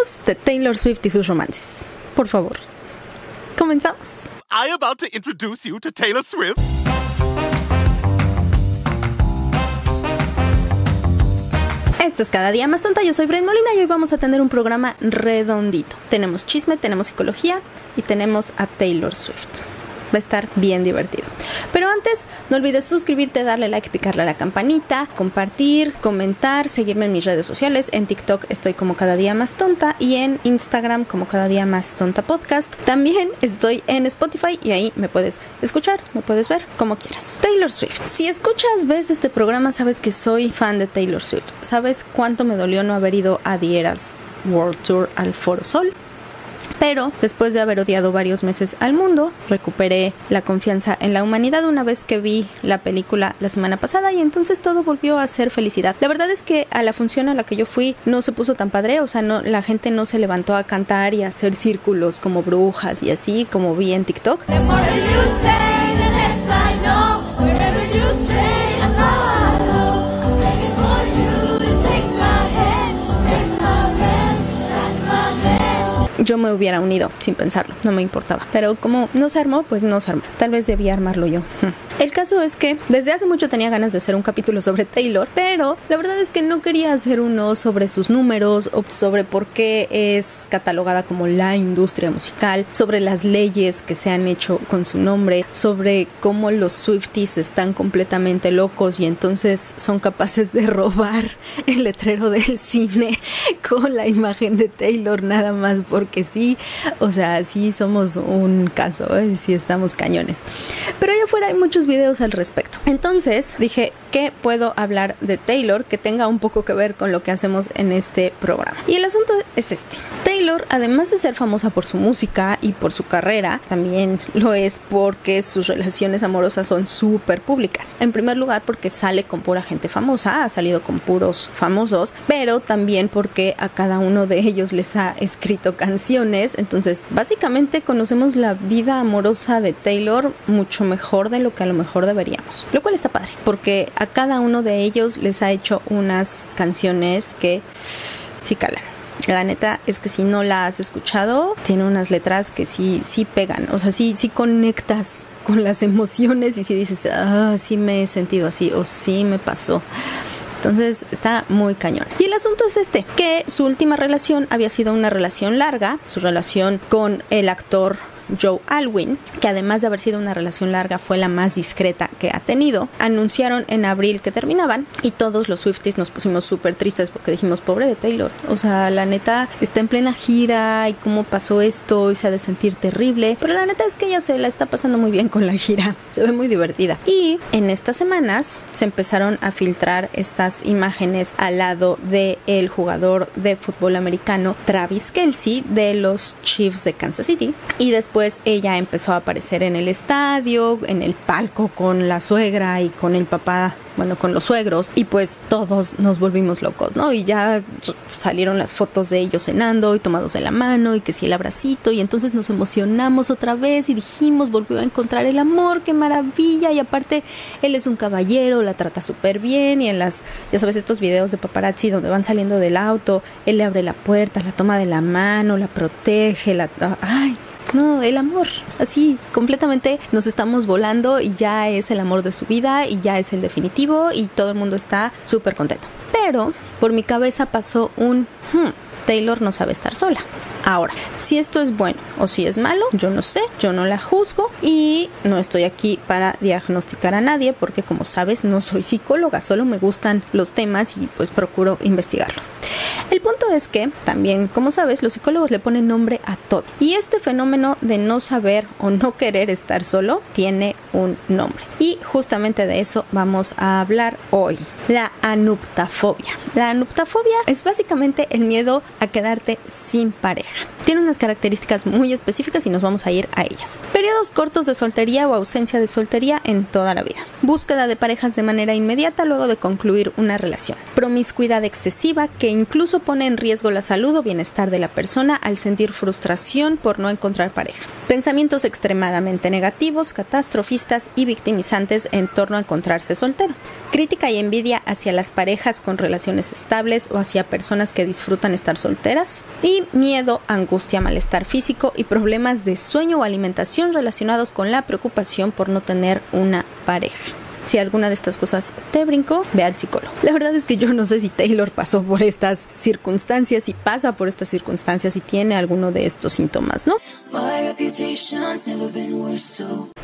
Hablemos de Taylor Swift y sus romances. Por favor. Comenzamos. I about to introduce you to Taylor Swift. Esto es Cada Día Más Tonta, yo soy Bren Molina y hoy vamos a tener un programa redondito. Tenemos chisme, tenemos psicología y tenemos a Taylor Swift va a estar bien divertido. Pero antes, no olvides suscribirte, darle like, picarle a la campanita, compartir, comentar, seguirme en mis redes sociales. En TikTok estoy como cada día más tonta y en Instagram como cada día más tonta podcast. También estoy en Spotify y ahí me puedes escuchar, me puedes ver como quieras. Taylor Swift. Si escuchas, ves este programa, sabes que soy fan de Taylor Swift. Sabes cuánto me dolió no haber ido a Dieras World Tour al Foro Sol. Pero después de haber odiado varios meses al mundo, recuperé la confianza en la humanidad una vez que vi la película la semana pasada y entonces todo volvió a ser felicidad. La verdad es que a la función a la que yo fui no se puso tan padre, o sea, no la gente no se levantó a cantar y a hacer círculos como brujas y así como vi en TikTok. Hubiera unido sin pensarlo, no me importaba. Pero como no se armó, pues no se armó. Tal vez debía armarlo yo. El caso es que desde hace mucho tenía ganas de hacer un capítulo sobre Taylor, pero la verdad es que no quería hacer uno sobre sus números o sobre por qué es catalogada como la industria musical, sobre las leyes que se han hecho con su nombre, sobre cómo los Swifties están completamente locos y entonces son capaces de robar el letrero del cine con la imagen de Taylor nada más porque sí, o sea, sí somos un caso, ¿eh? sí estamos cañones. Pero allá afuera hay muchos videos al respecto. Entonces dije, ¿qué puedo hablar de Taylor que tenga un poco que ver con lo que hacemos en este programa? Y el asunto es este. Taylor, además de ser famosa por su música y por su carrera, también lo es porque sus relaciones amorosas son súper públicas. En primer lugar, porque sale con pura gente famosa, ha salido con puros famosos, pero también porque a cada uno de ellos les ha escrito canciones. Entonces, básicamente conocemos la vida amorosa de Taylor mucho mejor de lo que a lo mejor deberíamos. Lo cual está padre, porque a cada uno de ellos les ha hecho unas canciones que sí calan. La neta es que si no la has escuchado, tiene unas letras que sí, sí pegan, o sea, sí, sí conectas con las emociones y si dices, ah, sí me he sentido así o sí me pasó. Entonces está muy cañón. Y el asunto es este, que su última relación había sido una relación larga, su relación con el actor Joe Alwyn, que además de haber sido una relación larga fue la más discreta que ha tenido, anunciaron en abril que terminaban y todos los Swifties nos pusimos súper tristes porque dijimos, pobre de Taylor, o sea, la neta está en plena gira y cómo pasó esto y se ha de sentir terrible, pero la neta es que ella se la está pasando muy bien con la gira, se ve muy divertida. Y en estas semanas se empezaron a filtrar estas imágenes al lado del el jugador de fútbol americano Travis Kelsey de los Chiefs de Kansas City y después ella empezó a aparecer en el estadio, en el palco con la suegra y con el papá, bueno, con los suegros, y pues todos nos volvimos locos, ¿no? Y ya salieron las fotos de ellos cenando y tomados de la mano y que sí el abracito, y entonces nos emocionamos otra vez y dijimos, volvió a encontrar el amor, qué maravilla, y aparte él es un caballero, la trata súper bien, y en las, ya sabes, estos videos de paparazzi donde van saliendo del auto, él le abre la puerta, la toma de la mano, la protege, la... ¡Ay! No, el amor. Así, completamente nos estamos volando y ya es el amor de su vida y ya es el definitivo y todo el mundo está súper contento. Pero por mi cabeza pasó un... Hmm, Taylor no sabe estar sola. Ahora, si esto es bueno o si es malo, yo no sé, yo no la juzgo y no estoy aquí para diagnosticar a nadie porque como sabes no soy psicóloga, solo me gustan los temas y pues procuro investigarlos. El punto es que también, como sabes, los psicólogos le ponen nombre a todo y este fenómeno de no saber o no querer estar solo tiene un nombre y justamente de eso vamos a hablar hoy, la anuptafobia. La anuptafobia es básicamente el miedo a quedarte sin pareja. Tiene unas características muy específicas y nos vamos a ir a ellas. Periodos cortos de soltería o ausencia de soltería en toda la vida. Búsqueda de parejas de manera inmediata luego de concluir una relación. Promiscuidad excesiva que incluso pone en riesgo la salud o bienestar de la persona al sentir frustración por no encontrar pareja. Pensamientos extremadamente negativos, catastrofistas y victimizantes en torno a encontrarse soltero. Crítica y envidia hacia las parejas con relaciones estables o hacia personas que disfrutan estar solteras. Y miedo, angustia, malestar físico y problemas de sueño o alimentación relacionados con la preocupación por no tener una pareja si alguna de estas cosas te brincó, ve al psicólogo. La verdad es que yo no sé si Taylor pasó por estas circunstancias, y pasa por estas circunstancias y tiene alguno de estos síntomas, ¿no?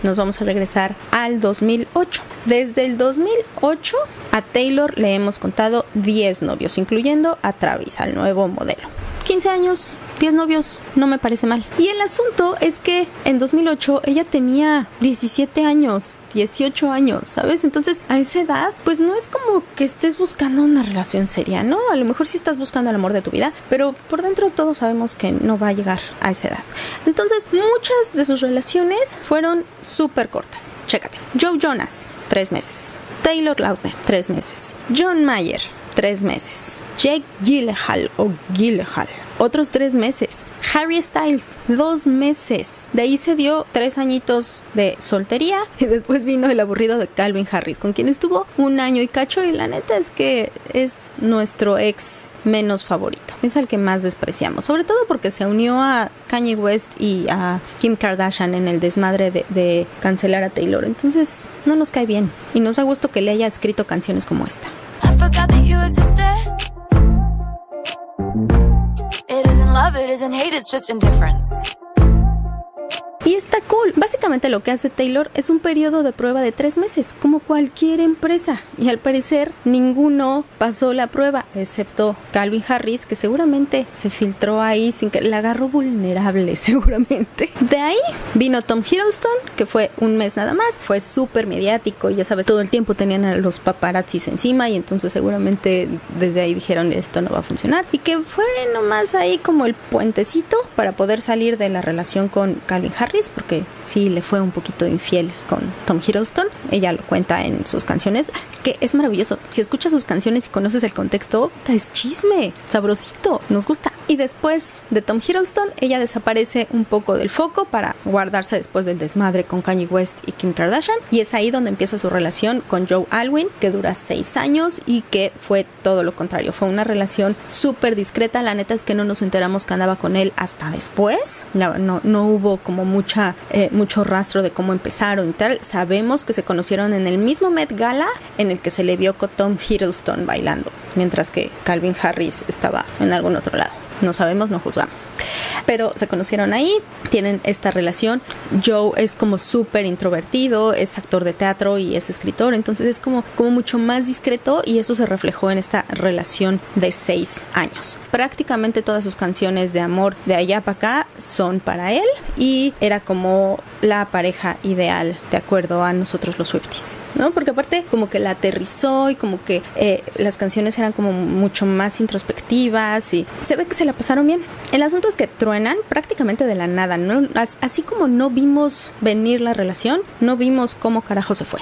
Nos vamos a regresar al 2008. Desde el 2008 a Taylor le hemos contado 10 novios, incluyendo a Travis, al nuevo modelo. 15 años, 10 novios, no me parece mal. Y el asunto es que en 2008 ella tenía 17 años, 18 años, ¿sabes? Entonces, a esa edad, pues no es como que estés buscando una relación seria, ¿no? A lo mejor sí estás buscando el amor de tu vida, pero por dentro todos sabemos que no va a llegar a esa edad. Entonces, muchas de sus relaciones fueron súper cortas. Chécate. Joe Jonas, 3 meses. Taylor Lautner, 3 meses. John Mayer, tres meses. Jake Gyllenhaal o Gyllenhaal, otros tres meses. Harry Styles, dos meses. De ahí se dio tres añitos de soltería y después vino el aburrido de Calvin Harris, con quien estuvo un año y cacho y la neta es que es nuestro ex menos favorito. Es el que más despreciamos, sobre todo porque se unió a Kanye West y a Kim Kardashian en el desmadre de, cancelar a Taylor. Entonces no nos cae bien y nos ha gustado que le haya escrito canciones como esta. forgot love, it isn't hate, it's just indifference. Básicamente lo que hace Taylor es un periodo de prueba de tres meses, como cualquier empresa. Y al parecer ninguno pasó la prueba, excepto Calvin Harris, que seguramente se filtró ahí sin que la agarró vulnerable, seguramente. De ahí vino Tom Hiddleston, que fue un mes nada más. Fue súper mediático, ya sabes, todo el tiempo tenían a los paparazzis encima y entonces seguramente desde ahí dijeron esto no va a funcionar. Y que fue nomás ahí como el puentecito para poder salir de la relación con Calvin Harris porque sí le fue un poquito infiel con Tom Hiddleston. Ella lo cuenta en sus canciones, que es maravilloso. Si escuchas sus canciones y conoces el contexto, es chisme, sabrosito, nos gusta. Y después de Tom Hiddleston, ella desaparece un poco del foco para guardarse después del desmadre con Kanye West y Kim Kardashian. Y es ahí donde empieza su relación con Joe Alwyn, que dura seis años y que fue todo lo contrario. Fue una relación súper discreta. La neta es que no nos enteramos que andaba con él hasta después. No, no, no hubo como mucha, eh, mucho rastro de cómo empezaron y tal. Sabemos que se conocieron en el mismo Met Gala en el que se le vio con Tom Hiddleston bailando, mientras que Calvin Harris estaba en algún otro lado. No sabemos, no juzgamos. Pero se conocieron ahí, tienen esta relación. Joe es como súper introvertido, es actor de teatro y es escritor, entonces es como, como mucho más discreto y eso se reflejó en esta relación de seis años. Prácticamente todas sus canciones de amor de allá para acá son para él y era como la pareja ideal de acuerdo a nosotros los Swifties, ¿no? Porque aparte como que la aterrizó y como que eh, las canciones eran como mucho más introspectivas y se ve que se la pasaron bien. El asunto es que truenan prácticamente de la nada, ¿no? Así como no vimos venir la relación, no vimos cómo carajo se fue.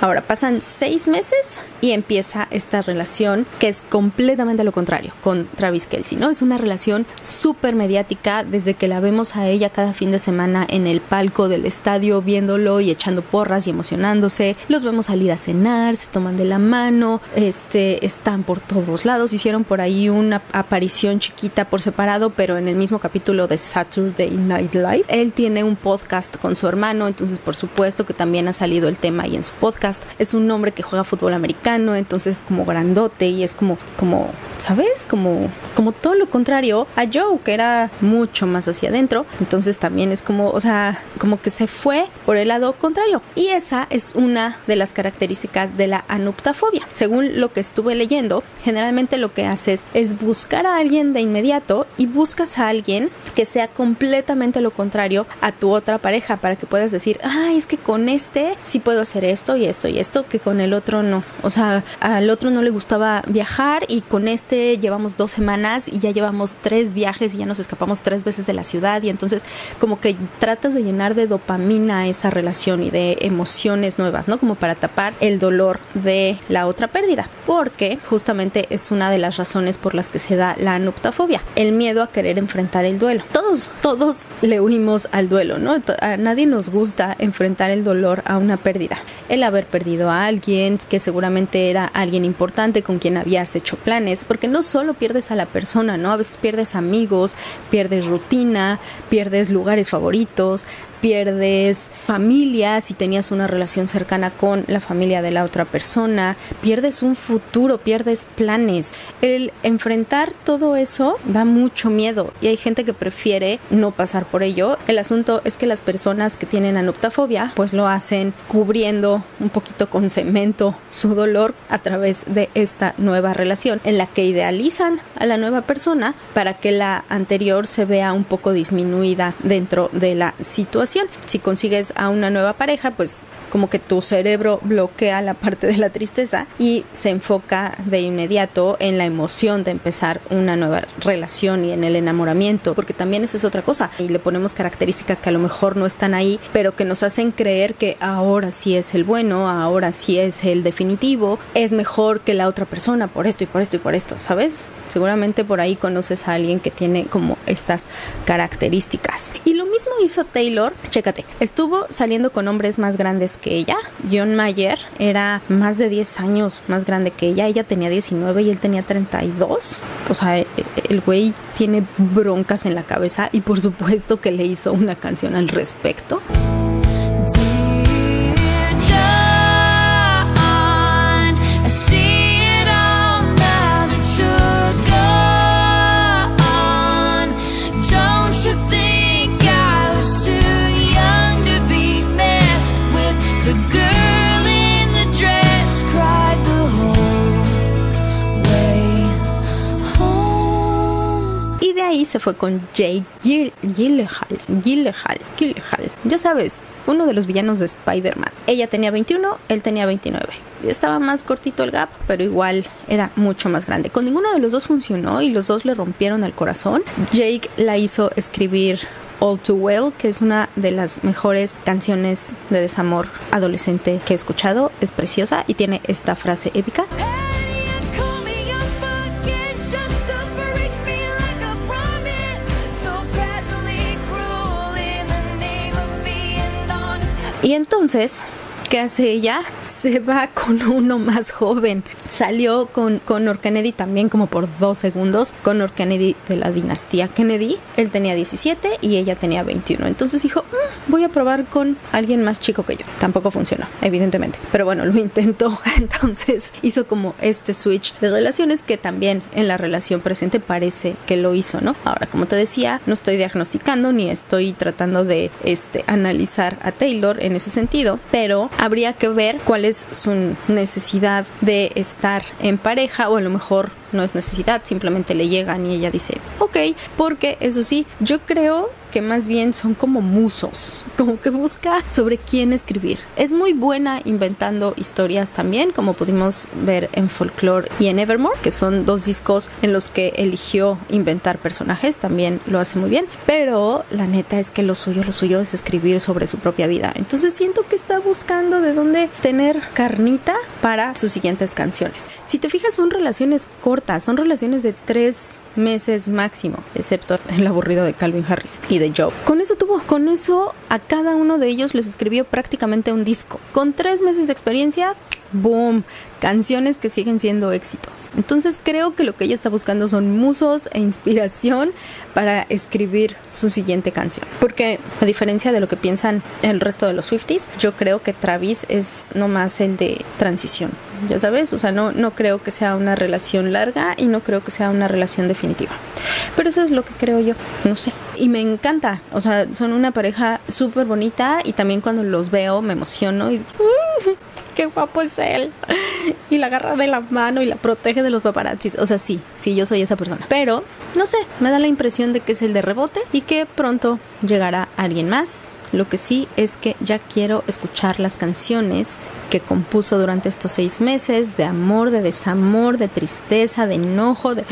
Ahora pasan seis meses y empieza esta relación que es completamente lo contrario con Travis Kelsey, ¿no? Es una relación súper mediática desde que la vemos a ella cada fin de semana en el palco del estadio viéndolo y echando porras y emocionándose. Los vemos salir a cenar, se toman de la mano, este, están por todos lados. Hicieron por ahí una aparición chiquita por separado, pero en el mismo capítulo de Saturday Night Live. Él tiene un podcast con su hermano, entonces por supuesto que también ha salido el tema ahí en su podcast. Es un hombre que juega fútbol americano, entonces como grandote y es como, como, ¿sabes? Como, como todo lo contrario a Joe, que era mucho más hacia adentro. Entonces también es como, o sea, como que se fue por el lado contrario. Y esa es una de las características de la anuptafobia. Según lo que estuve leyendo, generalmente lo que haces es buscar a alguien de inmediato y buscas a alguien que sea completamente lo contrario a tu otra pareja para que puedas decir, ah, es que con este sí puedo hacer esto y esto y esto, que con el otro no. O sea, al otro no le gustaba viajar y con este llevamos dos semanas y ya llevamos tres viajes y ya nos escapamos tres veces de la ciudad y entonces como que tratas de llenar de dopamina esa relación y de emociones nuevas, ¿no? Como para tapar el dolor de la otra pérdida, porque justamente es una de las razones por las que se da la anuptafobia, el miedo a querer enfrentar el duelo. Todos, todos le huimos al duelo, ¿no? A nadie nos gusta enfrentar el dolor a una pérdida. El haber perdido a alguien que seguramente era alguien importante con quien habías hecho planes, porque no solo pierdes a la persona, ¿no? A veces pierdes amigos, pierdes rutina, pierdes lugares favoritos, pierdes familia si tenías una relación cercana con la familia de la otra persona, pierdes un futuro, pierdes planes. El enfrentar todo eso da mucho miedo y hay gente que prefiere no pasar por ello. El asunto es que las personas que tienen anoptafobia pues lo hacen cubriendo un poquito con cemento su dolor a través de esta nueva relación en la que idealizan a la nueva persona para que la anterior se vea un poco disminuida dentro de la situación si consigues a una nueva pareja, pues como que tu cerebro bloquea la parte de la tristeza y se enfoca de inmediato en la emoción de empezar una nueva relación y en el enamoramiento, porque también esa es otra cosa. Y le ponemos características que a lo mejor no están ahí, pero que nos hacen creer que ahora sí es el bueno, ahora sí es el definitivo, es mejor que la otra persona por esto y por esto y por esto, ¿sabes? Seguramente por ahí conoces a alguien que tiene como estas características. Y lo mismo hizo Taylor Chécate, estuvo saliendo con hombres más grandes que ella. John Mayer era más de 10 años más grande que ella. Ella tenía 19 y él tenía 32. O sea, e, e, el güey tiene broncas en la cabeza y por supuesto que le hizo una canción al respecto. Fue con Jake Gyllenhaal, Gyllenhaal, Gyllenhaal, ya sabes, uno de los villanos de Spider-Man. Ella tenía 21, él tenía 29. Estaba más cortito el gap, pero igual era mucho más grande. Con ninguno de los dos funcionó y los dos le rompieron el corazón. Jake la hizo escribir All Too Well, que es una de las mejores canciones de desamor adolescente que he escuchado. Es preciosa y tiene esta frase épica. Y entonces ¿Qué hace ella? Se va con uno más joven. Salió con Connor Kennedy también como por dos segundos. Connor Kennedy de la dinastía Kennedy. Él tenía 17 y ella tenía 21. Entonces dijo, mm, voy a probar con alguien más chico que yo. Tampoco funcionó, evidentemente. Pero bueno, lo intentó. Entonces hizo como este switch de relaciones que también en la relación presente parece que lo hizo, ¿no? Ahora, como te decía, no estoy diagnosticando ni estoy tratando de este, analizar a Taylor en ese sentido, pero habría que ver cuál es su necesidad de estar en pareja o a lo mejor no es necesidad, simplemente le llegan y ella dice, ok, porque eso sí, yo creo más bien son como musos, como que busca sobre quién escribir. Es muy buena inventando historias también, como pudimos ver en Folklore y en Evermore, que son dos discos en los que eligió inventar personajes, también lo hace muy bien, pero la neta es que lo suyo, lo suyo es escribir sobre su propia vida. Entonces siento que está buscando de dónde tener carnita para sus siguientes canciones. Si te fijas, son relaciones cortas, son relaciones de tres meses máximo, excepto el aburrido de Calvin Harris y de Joe. Con eso tuvo, con eso a cada uno de ellos les escribió prácticamente un disco. Con tres meses de experiencia, boom, canciones que siguen siendo éxitos. Entonces creo que lo que ella está buscando son musos e inspiración para escribir su siguiente canción. Porque a diferencia de lo que piensan el resto de los Swifties, yo creo que Travis es no más el de transición. Ya sabes, o sea, no, no creo que sea una relación larga y no creo que sea una relación definitiva. Pero eso es lo que creo yo, no sé. Y me encanta, o sea, son una pareja súper bonita y también cuando los veo me emociono y... Qué guapo es él. Y la agarra de la mano y la protege de los paparazzis. O sea, sí, sí, yo soy esa persona. Pero, no sé, me da la impresión de que es el de rebote y que pronto llegará alguien más Lo que sí es que ya quiero escuchar las canciones que compuso durante estos seis meses de amor, de desamor, de tristeza, de enojo, de...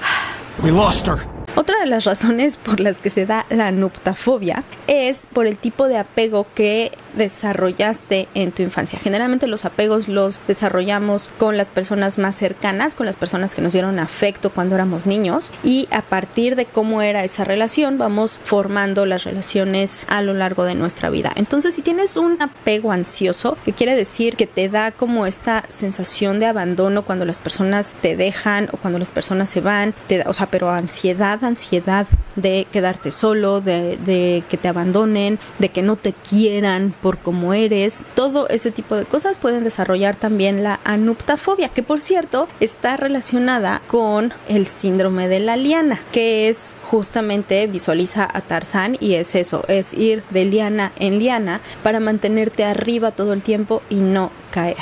We lost her. Otra de las razones por las que se da la nuptafobia es por el tipo de apego que desarrollaste en tu infancia. Generalmente los apegos los desarrollamos con las personas más cercanas, con las personas que nos dieron afecto cuando éramos niños y a partir de cómo era esa relación vamos formando las relaciones a lo largo de nuestra vida. Entonces si tienes un apego ansioso, que quiere decir que te da como esta sensación de abandono cuando las personas te dejan o cuando las personas se van, te da, o sea, pero ansiedad ansiedad de quedarte solo, de, que te abandonen, de que no te quieran por como eres. Todo ese tipo de cosas pueden desarrollar también la anuptafobia, que por cierto está relacionada con el síndrome de la liana, que es justamente visualiza a Tarzán y es eso, es ir de liana en liana para mantenerte arriba todo el tiempo y no caer.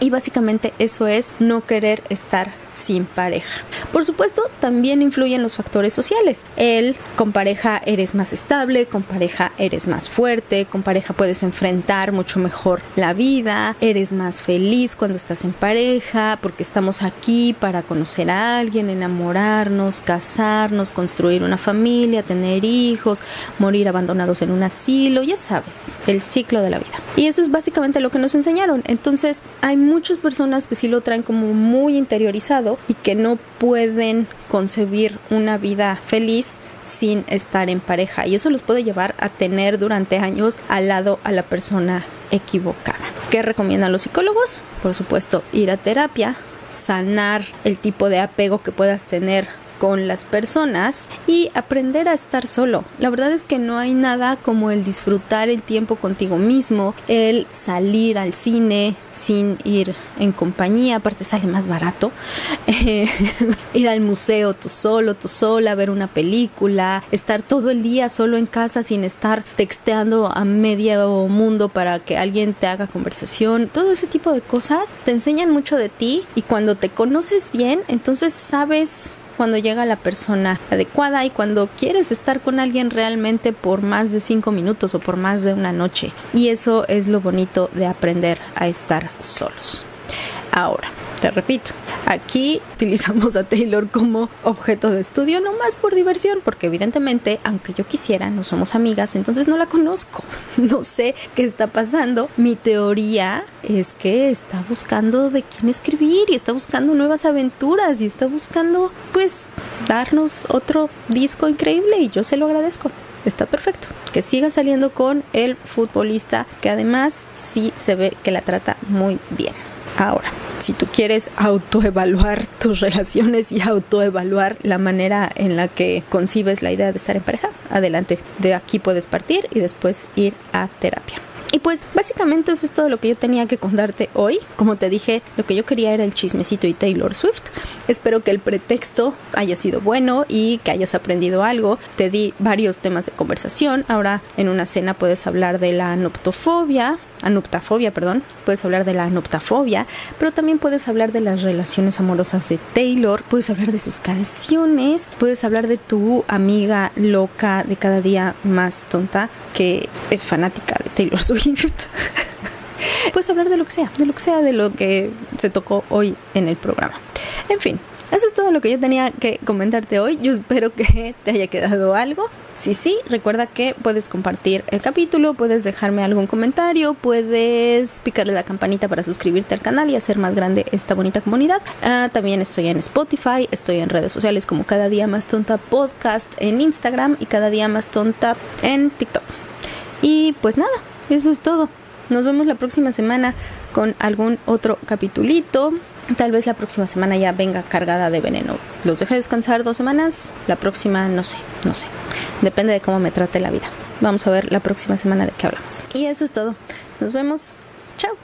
Y básicamente eso es no querer estar sin pareja. Por supuesto, también influyen los factores sociales. El con pareja eres más estable, con pareja eres más fuerte, con pareja puedes enfrentar mucho mejor la vida, eres más feliz cuando estás en pareja, porque estamos aquí para conocer a alguien, enamorarnos, casarnos, construir una familia, tener hijos, morir abandonados en un asilo, ya sabes, el ciclo de la vida. Y eso es básicamente lo que nos enseñaron. Entonces, hay muchas personas que sí lo traen como muy interiorizado y que no pueden concebir una vida feliz sin estar en pareja y eso los puede llevar a tener durante años al lado a la persona equivocada. ¿Qué recomiendan los psicólogos? Por supuesto, ir a terapia, sanar el tipo de apego que puedas tener con las personas y aprender a estar solo. La verdad es que no hay nada como el disfrutar el tiempo contigo mismo, el salir al cine sin ir en compañía, aparte sale más barato, eh, ir al museo tú solo, tú sola, ver una película, estar todo el día solo en casa sin estar texteando a medio mundo para que alguien te haga conversación, todo ese tipo de cosas te enseñan mucho de ti y cuando te conoces bien, entonces sabes cuando llega la persona adecuada y cuando quieres estar con alguien realmente por más de cinco minutos o por más de una noche. Y eso es lo bonito de aprender a estar solos. Ahora, te repito, aquí utilizamos a Taylor como objeto de estudio, no más por diversión, porque evidentemente, aunque yo quisiera, no somos amigas, entonces no la conozco, no sé qué está pasando. Mi teoría es que está buscando de quién escribir y está buscando nuevas aventuras y está buscando, pues, darnos otro disco increíble y yo se lo agradezco está perfecto. Que siga saliendo con el futbolista que además sí se ve que la trata muy bien. Ahora, si tú quieres autoevaluar tus relaciones y autoevaluar la manera en la que concibes la idea de estar en pareja, adelante. De aquí puedes partir y después ir a terapia. Y pues básicamente eso es todo lo que yo tenía que contarte hoy. Como te dije, lo que yo quería era el chismecito y Taylor Swift. Espero que el pretexto haya sido bueno y que hayas aprendido algo. Te di varios temas de conversación. Ahora en una cena puedes hablar de la noptofobia, anuptafobia, perdón, puedes hablar de la anuptafobia, pero también puedes hablar de las relaciones amorosas de Taylor, puedes hablar de sus canciones, puedes hablar de tu amiga loca de cada día más tonta que es fanática de Taylor Swift. puedes hablar de lo que sea, de lo que sea de lo que se tocó hoy en el programa. En fin, eso es todo lo que yo tenía que comentarte hoy. Yo espero que te haya quedado algo. Si sí, recuerda que puedes compartir el capítulo, puedes dejarme algún comentario, puedes picarle la campanita para suscribirte al canal y hacer más grande esta bonita comunidad. Ah, también estoy en Spotify, estoy en redes sociales como Cada Día Más Tonta Podcast en Instagram y Cada Día Más Tonta en TikTok. Y pues nada, eso es todo. Nos vemos la próxima semana con algún otro capitulito. Tal vez la próxima semana ya venga cargada de veneno. Los dejé descansar dos semanas. La próxima no sé, no sé. Depende de cómo me trate la vida. Vamos a ver la próxima semana de qué hablamos. Y eso es todo. Nos vemos. Chao.